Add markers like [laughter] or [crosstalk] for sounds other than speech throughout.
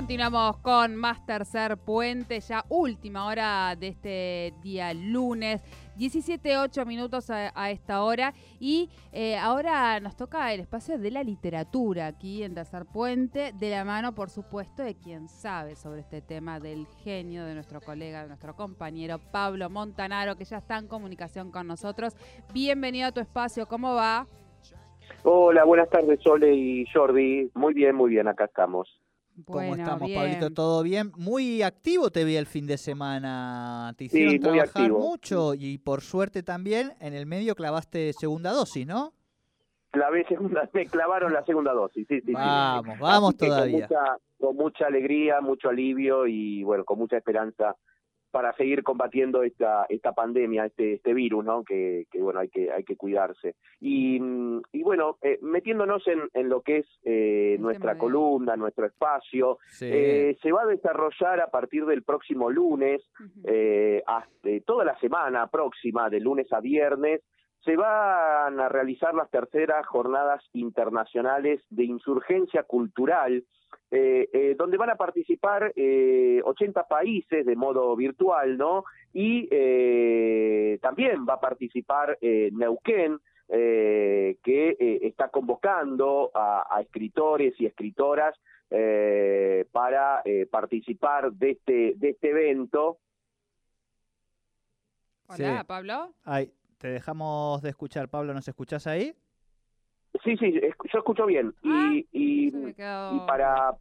Continuamos con más tercer puente, ya última hora de este día lunes. 17, 8 minutos a, esta hora. Y eh, ahora nos toca el espacio de la literatura aquí en Tercer Puente, de la mano, por supuesto, de quien sabe sobre este tema del genio de nuestro colega, de nuestro compañero Pablo Montanaro, que ya está en comunicación con nosotros. Bienvenido a tu espacio, ¿cómo va? Hola, buenas tardes, Sole y Jordi. Muy bien, muy bien, acá estamos. ¿Cómo estamos, Pablito? ¿Todo bien? Muy activo te vi el fin de semana. Te hicieron trabajar mucho y por suerte también en el medio clavaste segunda dosis, ¿no? Clavé segunda, me clavaron la segunda dosis, sí, sí. Vamos, vamos todavía. con mucha alegría, mucho alivio y bueno, con mucha esperanza para seguir combatiendo esta esta pandemia, este este virus, ¿no? Que, que bueno hay que hay que cuidarse. Y, y bueno eh, metiéndonos en, en lo que es eh, nuestra columna, nuestro espacio, eh, se va a desarrollar a partir del próximo lunes, hasta toda la semana próxima, de lunes a viernes, se van a realizar las terceras jornadas internacionales de insurgencia cultural, eh, eh, donde van a participar eh, 80 países de modo virtual, ¿no? Y eh, también va a participar Neuquén, que está convocando a, escritores y escritoras para participar de este, de este evento. Hola, Pablo. Ay, te dejamos de escuchar, Pablo, ¿nos escuchás ahí? Sí, sí, yo escucho bien. y, ah, y, para,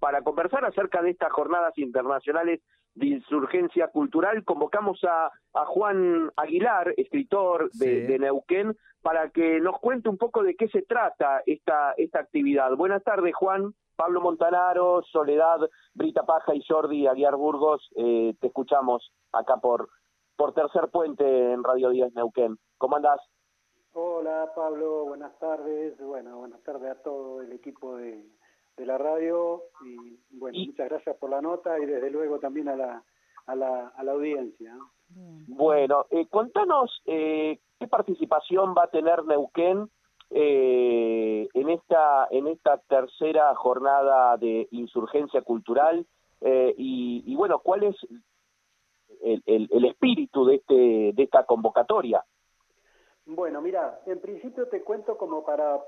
para conversar acerca de estas jornadas internacionales de insurgencia cultural, convocamos a, a Juan Aguilar, escritor de, Neuquén, para que nos cuente un poco de qué se trata esta, esta actividad. Buenas tardes, Juan. Pablo Montanaro, Soledad, Brita Paja y Jordi Aguiar Burgos, eh, te escuchamos acá por, por Tercer Puente en Radio Díaz Neuquén. ¿Cómo andás? Hola Pablo, buenas tardes. Bueno, buenas tardes a todo el equipo de, la radio y bueno, muchas gracias por la nota y desde luego también a la, a la, a la audiencia. Bueno, eh, contanos eh, qué participación va a tener Neuquén eh, en esta en esta tercera jornada de insurgencia cultural eh, y, y, bueno, cuál el, espíritu de, este, de esta convocatoria? Bueno, mira, en principio te cuento como para,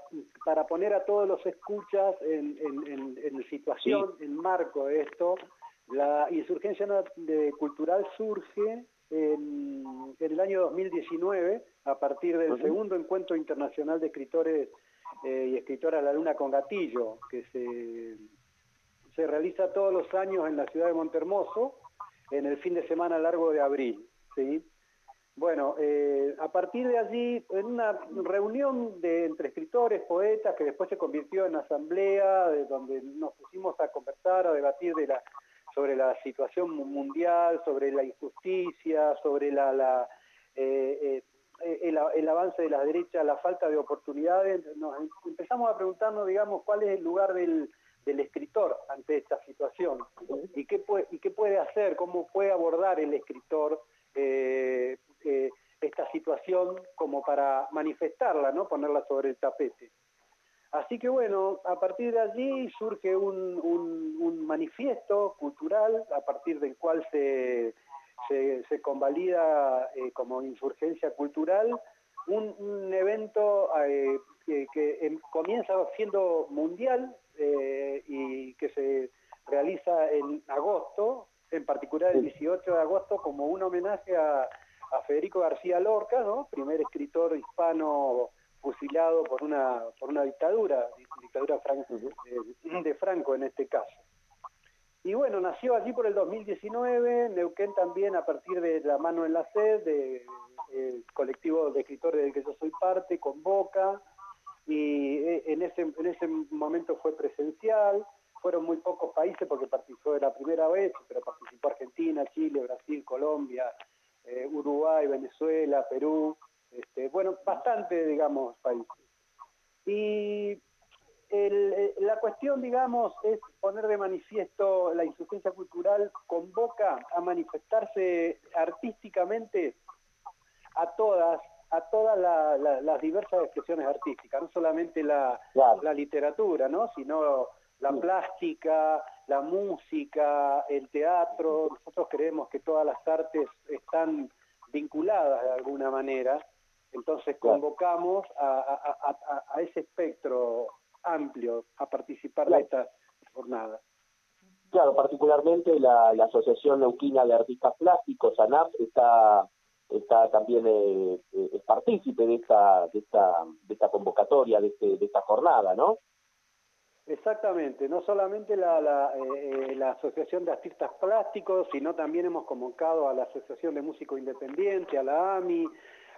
para poner a todos los escuchas en, en, en, situación, en marco de esto. La insurgencia cultural surge en, el año 2019 a partir del segundo encuentro internacional de escritores eh, y escritoras La Luna con Gatillo, que se, se realiza todos los años en la ciudad de Montermoso en el fin de semana largo de abril. ¿sí? Bueno, eh, a partir de allí, en una reunión de, entre escritores, poetas, que después se convirtió en asamblea, de donde nos pusimos a conversar, a debatir de la, sobre la situación mundial, sobre la injusticia, sobre la, la eh, eh, el, el, avance de la derecha, la falta de oportunidades, nos empezamos a preguntarnos, digamos, cuál es el lugar del, del escritor ante esta situación y qué puede, y qué puede hacer, cómo puede abordar el escritor eh, eh, esta situación como para manifestarla, ¿no? ponerla sobre el tapete. Así que bueno, a partir de allí surge un, un, manifiesto cultural a partir del cual se, se, convalida eh, como insurgencia cultural un, evento que, comienza siendo mundial, eh, y que se realiza en agosto, en particular el 18 de agosto, como un homenaje a, Federico García Lorca, ¿no? primer escritor hispano fusilado por una, por una dictadura, dictadura eh, de Franco en este caso. Y bueno, nació allí por el 2019, Neuquén también a partir de La Mano en la Sed, del de, colectivo de escritores del que yo soy parte, convoca, y eh, en ese, en ese momento fue presencial, fueron muy pocos países porque participó de la primera vez, pero participó Argentina, Chile, Brasil, Colombia, eh, Uruguay, Venezuela, Perú, este, bueno, bastante, digamos, países. Y eh, la cuestión, digamos, es manifiesto la insuficiencia cultural, convoca a manifestarse artísticamente a todas a todas las diversas expresiones artísticas, no solamente la, la literatura, ¿no? sino la plástica, la música, el teatro. Nosotros creemos que todas las artes están vinculadas de alguna manera. Entonces convocamos a, ese espectro amplio a participar de esta jornada. Claro, particularmente la, Asociación Neuquina de Artistas Plásticos, ANAP, está está también eh, eh, es partícipe de esta, de esta, de esta convocatoria, de, este, de esta jornada, ¿no? Exactamente, no solamente la, la, eh, la, Asociación de Artistas Plásticos, sino también hemos convocado a la Asociación de Músicos Independientes, a la AMI,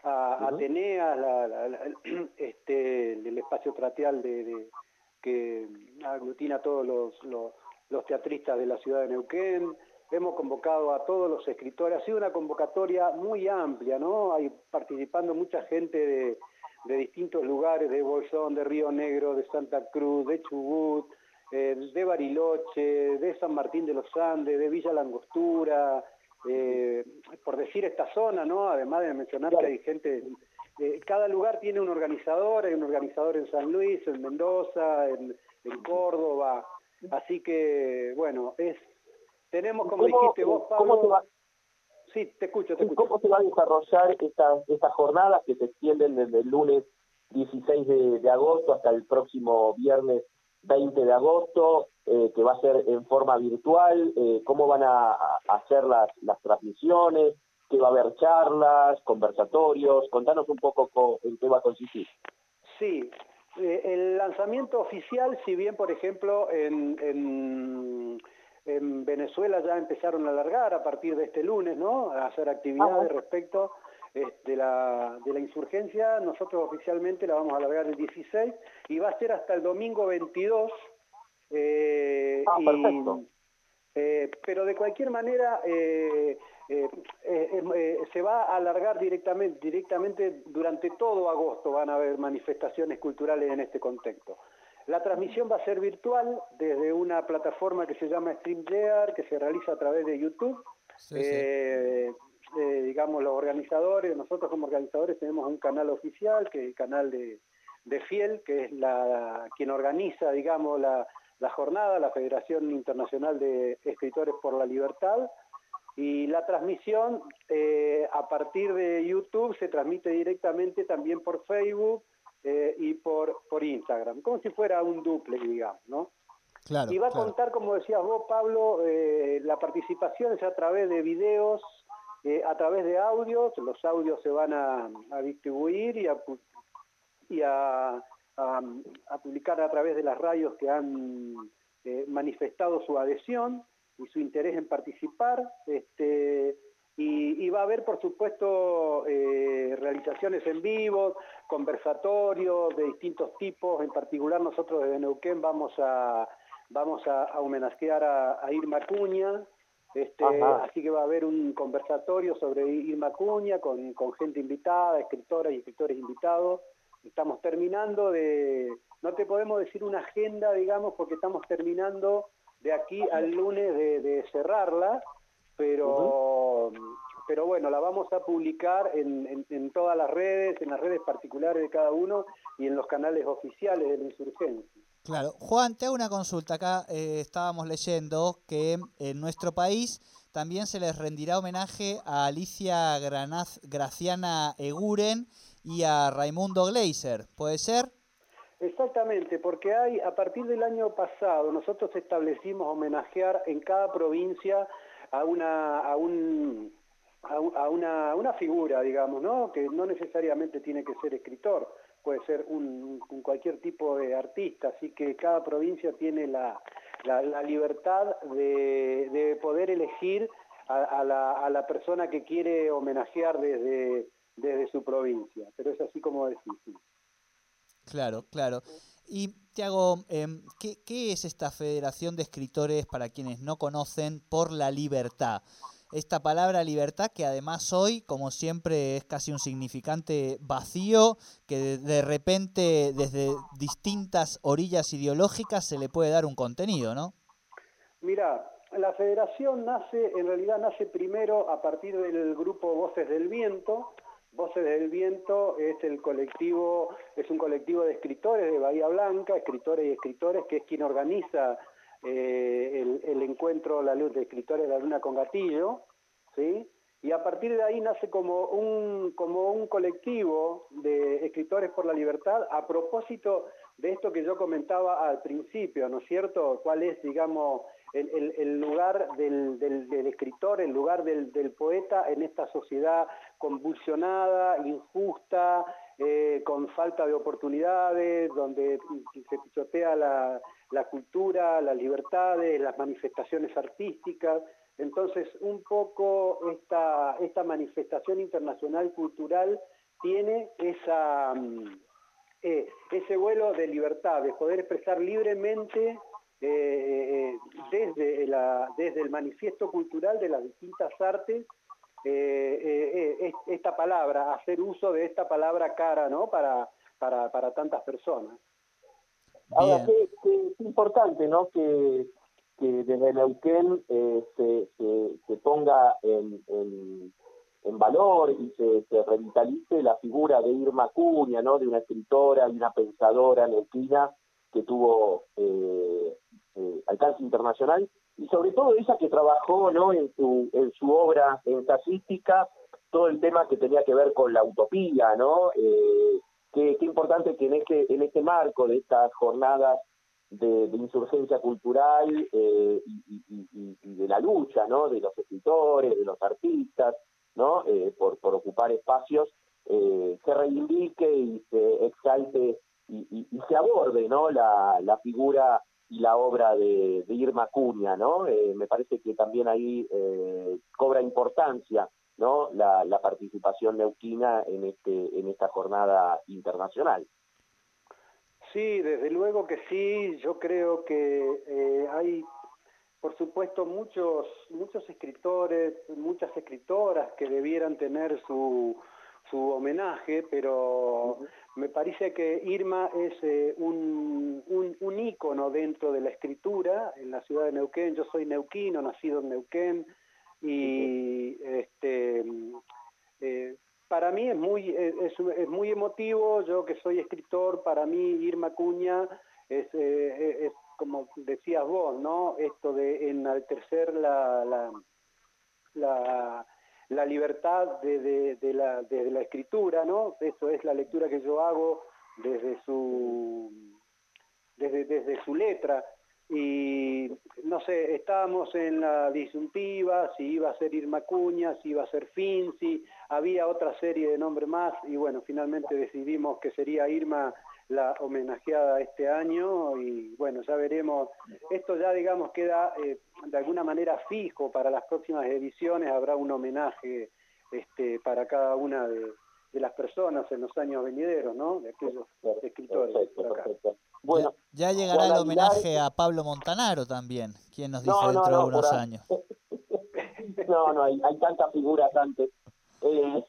a Atenea, [clears throat] este, el espacio trateal de, que aglutina todos los, los, los, teatristas de la ciudad de Neuquén, hemos convocado a todos los escritores, ha sido una convocatoria muy amplia, ¿no? Hay participando mucha gente de de distintos lugares, de Bolsón, de Río Negro, de Santa Cruz, de Chubut, eh, de Bariloche, de San Martín de los Andes, de Villa Langostura, eh, por decir esta zona, ¿no? Además de mencionar que hay gente, eh, cada lugar tiene un organizador, hay un organizador en San Luis, en Mendoza, en, Córdoba, así que, bueno, es tenemos, como dijiste vos, Pablo... Sí, te escucho, te ¿Cómo se va a desarrollar estas esta jornadas que se extienden desde el lunes 16 de, agosto hasta el próximo viernes 20 de agosto, eh, que va a ser en forma virtual? Eh, ¿Cómo van a, hacer las, las transmisiones? ¿Qué va a haber charlas, conversatorios? Contanos un poco en qué va a consistir. Sí, eh, el lanzamiento oficial, si bien, por ejemplo, en en Venezuela ya empezaron a alargar a partir de este lunes, ¿no? A hacer actividades respecto de, la, de la insurgencia. Nosotros oficialmente la vamos a alargar el 16 y va a ser hasta el domingo 22. Eh, ah, perfecto. Eh, pero de cualquier manera eh, se va a alargar directamente, directamente durante todo agosto van a haber manifestaciones culturales en este contexto. La transmisión va a ser virtual desde una plataforma que se llama StreamYard, que se realiza a través de YouTube. Eh, eh, digamos, los organizadores, nosotros como organizadores tenemos un canal oficial, que es el canal de, FIEL, que es la, quien organiza, digamos, la, jornada, la Federación Internacional de Escritores por la Libertad. Y la transmisión eh, a partir de YouTube se transmite directamente también por Facebook, eh, y por, por Instagram, como si fuera un duple, digamos, ¿no? Claro, y va a contar, como decías vos, Pablo, eh, la participación es a través de videos, eh, a través de audios, los audios se van a, distribuir y, a, y a, a, publicar a través de las radios que han manifestado su adhesión y su interés en participar. Este, y, va a haber, por supuesto, eh, realizaciones en vivo, conversatorios de distintos tipos. En particular, nosotros desde Neuquén vamos a, vamos a, homenajear a, Irma Cuña. Este, así que va a haber un conversatorio sobre Irma Cuña con, con gente invitada, escritoras y escritores invitados. Estamos terminando de, no te podemos decir una agenda, digamos, porque estamos terminando de aquí al lunes de cerrarla, pero, pero bueno, la vamos a publicar en, en, todas las redes, en las redes particulares de cada uno y en los canales oficiales de la insurgencia. Claro, Juan, te hago una consulta. Acá eh, estábamos leyendo que en nuestro país también se les rendirá homenaje a Alicia Granaz, Graciana Eguren y a Raimundo Gleiser. ¿Puede ser? Exactamente, porque hay, a partir del año pasado, nosotros establecimos homenajear en cada provincia a una, a un, a, una, una figura, digamos, ¿no? que no necesariamente tiene que ser escritor, puede ser un, cualquier tipo de artista, así que cada provincia tiene la, la, libertad de, de, poder elegir a, la, a, la, persona que quiere homenajear desde, desde su provincia, pero es así como decís. Claro, claro. Y Tiago, em, ¿qué, ¿qué, es esta Federación de Escritores para quienes no conocen por la libertad? Esta palabra libertad que además hoy, como siempre, es casi un significante vacío, que de, repente desde distintas orillas ideológicas se le puede dar un contenido, ¿no? Mira, la federación nace, en realidad nace primero a partir del grupo Voces del Viento, Voces del Viento es el colectivo, es un colectivo de escritores de Bahía Blanca, escritores y escritores, que es quien organiza eh, el, encuentro La Luz de Escritores de la Luna con Gatillo, ¿sí? Y a partir de ahí nace como un, como un colectivo de escritores por la libertad a propósito de esto que yo comentaba al principio, ¿no es cierto? ¿Cuál es, digamos, el, lugar del, escritor, el lugar del, poeta en esta sociedad convulsionada, injusta, eh, con falta de oportunidades, donde se pisotea la, cultura, las libertades, las manifestaciones artísticas. Entonces, un poco esta, esta manifestación internacional cultural tiene esa, mm, eh, ese vuelo de libertad, de poder expresar libremente eh, eh, desde, la, desde el manifiesto cultural de las distintas artes eh, esta palabra, hacer uso de esta palabra cara ¿no? para, para, para tantas personas. Ahora, qué, importante ¿no? que, que desde Neuquén se, se, ponga en, en, valor y se, se, revitalice la figura de Irma Cuña, ¿no? de una escritora y una pensadora neuquina que tuvo eh, eh, alcance internacional y sobre todo ella que trabajó ¿no? en, su, en su obra ensayística todo el tema que tenía que ver con la utopía, ¿no? Eh, qué, importante que en este, en este marco de estas jornadas de, insurgencia cultural y, de la lucha, ¿no? De los escritores, de los artistas, ¿no? por, por ocupar espacios, se reivindique y se exalte y, se aborde no la, la figura y la obra de, Irma Cuña, ¿no? Eh, me parece que también ahí eh, cobra importancia, ¿no? La, la, participación neuquina en este en esta jornada internacional. Sí, desde luego que sí. Yo creo que eh, hay, por supuesto, muchos muchos escritores, muchas escritoras que debieran tener su su homenaje, pero me parece que Irma es eh, un, un, ícono dentro de la escritura en la ciudad de Neuquén. Yo soy neuquino, nacido en Neuquén, y este, eh, para mí es muy, es, muy emotivo, yo que soy escritor, para mí Irma Cuña es, eh, es como decías vos, ¿no? Esto de enaltecer la, la, la la libertad de, la, la escritura, ¿no? Eso es la lectura que yo hago desde su, desde, desde su letra. Y no sé, estábamos en la disyuntiva, si iba a ser Irma Cuña, si iba a ser Finzi, había otra serie de nombres más y bueno, finalmente decidimos que sería Irma la homenajeada este año y bueno, ya veremos. Esto ya digamos queda eh, de alguna manera fijo para las próximas ediciones, habrá un homenaje este, para cada una de, las personas en los años venideros, ¿no? De aquellos escritores. Bueno, ya, llegará el homenaje a Pablo Montanaro también, quien nos dice dentro de unos años. [laughs] no, no, hay, hay tantas figuras antes. Eh,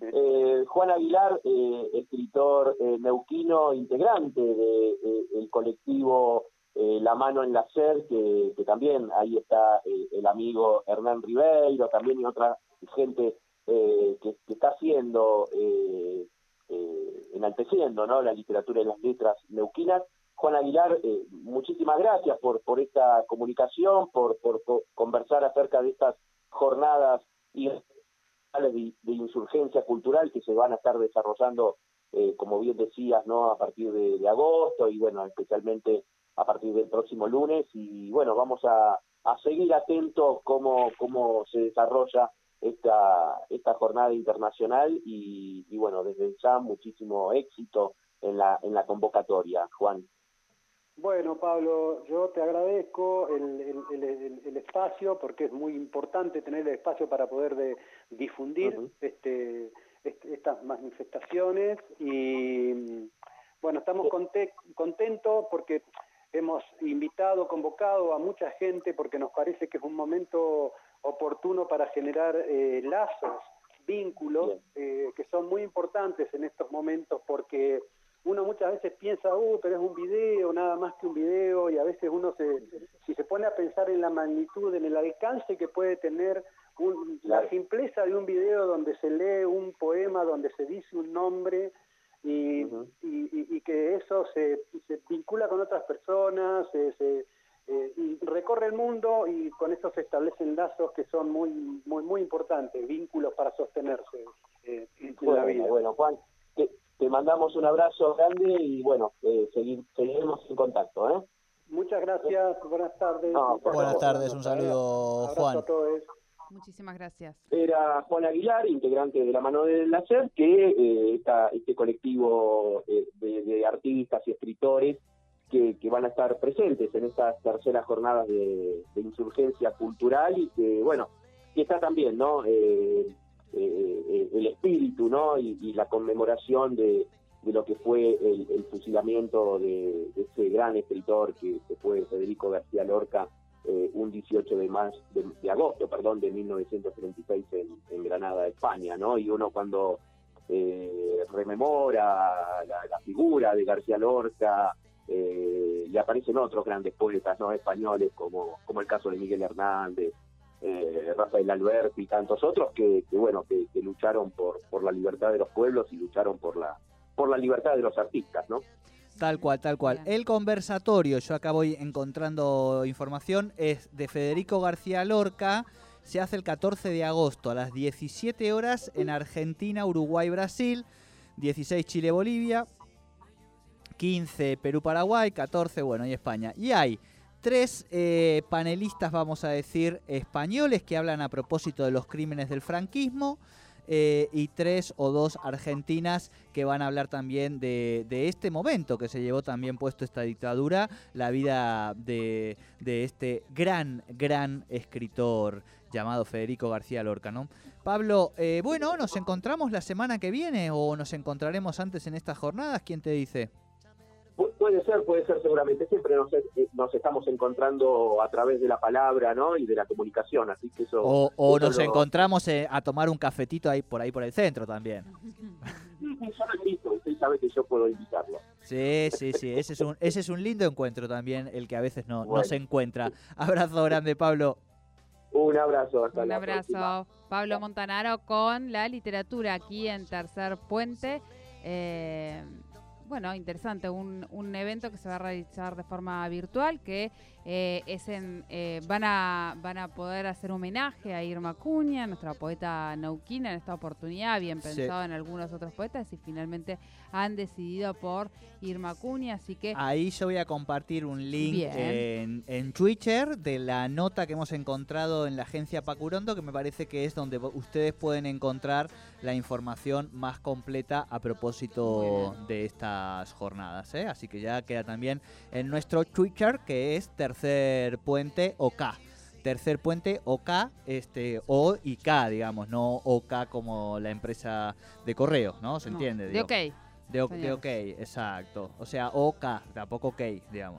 eh, Juan Aguilar, eh, escritor eh, neuquino, integrante del colectivo La Mano en la SER, que, también ahí está el amigo Hernán Ribeiro, también y otra gente que, está haciendo, enalteciendo ¿no? la literatura y las letras neuquinas. Juan Aguilar, muchísimas gracias por, por esta comunicación, por, por conversar acerca de estas jornadas y de, insurgencia cultural que se van a estar desarrollando, eh, como bien decías, ¿no? a partir de, agosto y bueno, especialmente a partir del próximo lunes y bueno, vamos a, seguir atentos cómo, cómo se desarrolla esta, esta jornada internacional y, y bueno, desde ya muchísimo éxito en la, en la convocatoria, Juan. Bueno, Pablo, yo te agradezco el, espacio porque es muy importante tener el espacio para poder difundir este, este, estas manifestaciones. Y bueno, estamos contentos porque hemos invitado, convocado a mucha gente porque nos parece que es un momento oportuno para generar eh, lazos, vínculos eh, que son muy importantes en estos momentos porque uno muchas veces piensa, uh, pero es un video, nada más que un video, y a veces uno se, si se pone a pensar en la magnitud, en el alcance que puede tener la simpleza de un video donde se lee un poema, donde se dice un nombre y, y, que eso se, se, vincula con otras personas, se, eh, y recorre el mundo y con eso se establecen lazos que son muy muy muy importantes, vínculos para sostenerse eh, en la vida. Bueno, Juan, te, mandamos un abrazo grande y bueno, eh, seguir, seguiremos en contacto. ¿eh? Muchas gracias, buenas tardes. buenas tardes, un saludo, Juan. Muchísimas gracias. Era Juan Aguilar, integrante de la mano del láser, que eh, este colectivo eh, de, artistas y escritores que, van a estar presentes en estas terceras jornadas de, insurgencia cultural y que, bueno, que está también, ¿no? Eh, el espíritu, ¿no? Y, la conmemoración de, lo que fue el, fusilamiento de, ese gran escritor que, fue Federico García Lorca eh, un 18 de, más, de, agosto perdón, de 1936 en, Granada, España, ¿no? Y uno cuando eh, rememora la, figura de García Lorca, eh, y aparecen otros grandes poetas españoles como, como el caso de Miguel Hernández, eh, Rafael Alberti y tantos otros que, bueno que, que, lucharon por, por la libertad de los pueblos y lucharon por la por la libertad de los artistas, ¿no? Tal cual, tal cual. El conversatorio, yo acá voy encontrando información, es de Federico García Lorca. Se hace el 14 de agosto a las 17 horas en Argentina, Uruguay, Brasil. 16 Chile, Bolivia. 15 Perú, Paraguay. 14, bueno, y España. Y hay tres eh, panelistas, vamos a decir, españoles que hablan a propósito de los crímenes del franquismo. Eh, y tres o dos argentinas que van a hablar también de, este momento que se llevó también puesto esta dictadura, la vida de, este gran, gran escritor llamado Federico García Lorca, ¿no? Pablo, eh, bueno, ¿nos encontramos la semana que viene o nos encontraremos antes en estas jornadas? ¿Quién te dice? Puede ser, puede ser seguramente. Siempre nos, eh, nos estamos encontrando a través de la palabra, ¿no? Y de la comunicación, así que eso... O, nos encontramos eh, a tomar un cafetito ahí por ahí por el centro también. [laughs] yo lo invito, usted sabe que yo puedo invitarlo. Sí, sí, sí, ese es un, ese es un lindo encuentro también, el que a veces no, no se encuentra. Abrazo grande, Pablo. Un abrazo, hasta Un abrazo. Pablo Montanaro con la literatura aquí en Tercer Puente. Eh, bueno, interesante, un, un, evento que se va a realizar de forma virtual, que eh, es en, eh, van, a, van a poder hacer homenaje a Irma Cuña, nuestra poeta nauquina, en esta oportunidad, bien pensado en algunos otros poetas, y finalmente han decidido por Irma Cuña, así que... Ahí yo voy a compartir un link en, en, Twitter de la nota que hemos encontrado en la agencia Pacurondo, que me parece que es donde ustedes pueden encontrar la información más completa a propósito de estas jornadas. ¿eh? Así que ya queda también en nuestro Twitter, que es Tercer Puente OK. Tercer Puente OK, este, O y K, digamos, no OK como la empresa de correo, ¿no? ¿Se entiende? De OK. De OK, exacto. O sea, OK, tampoco OK, digamos.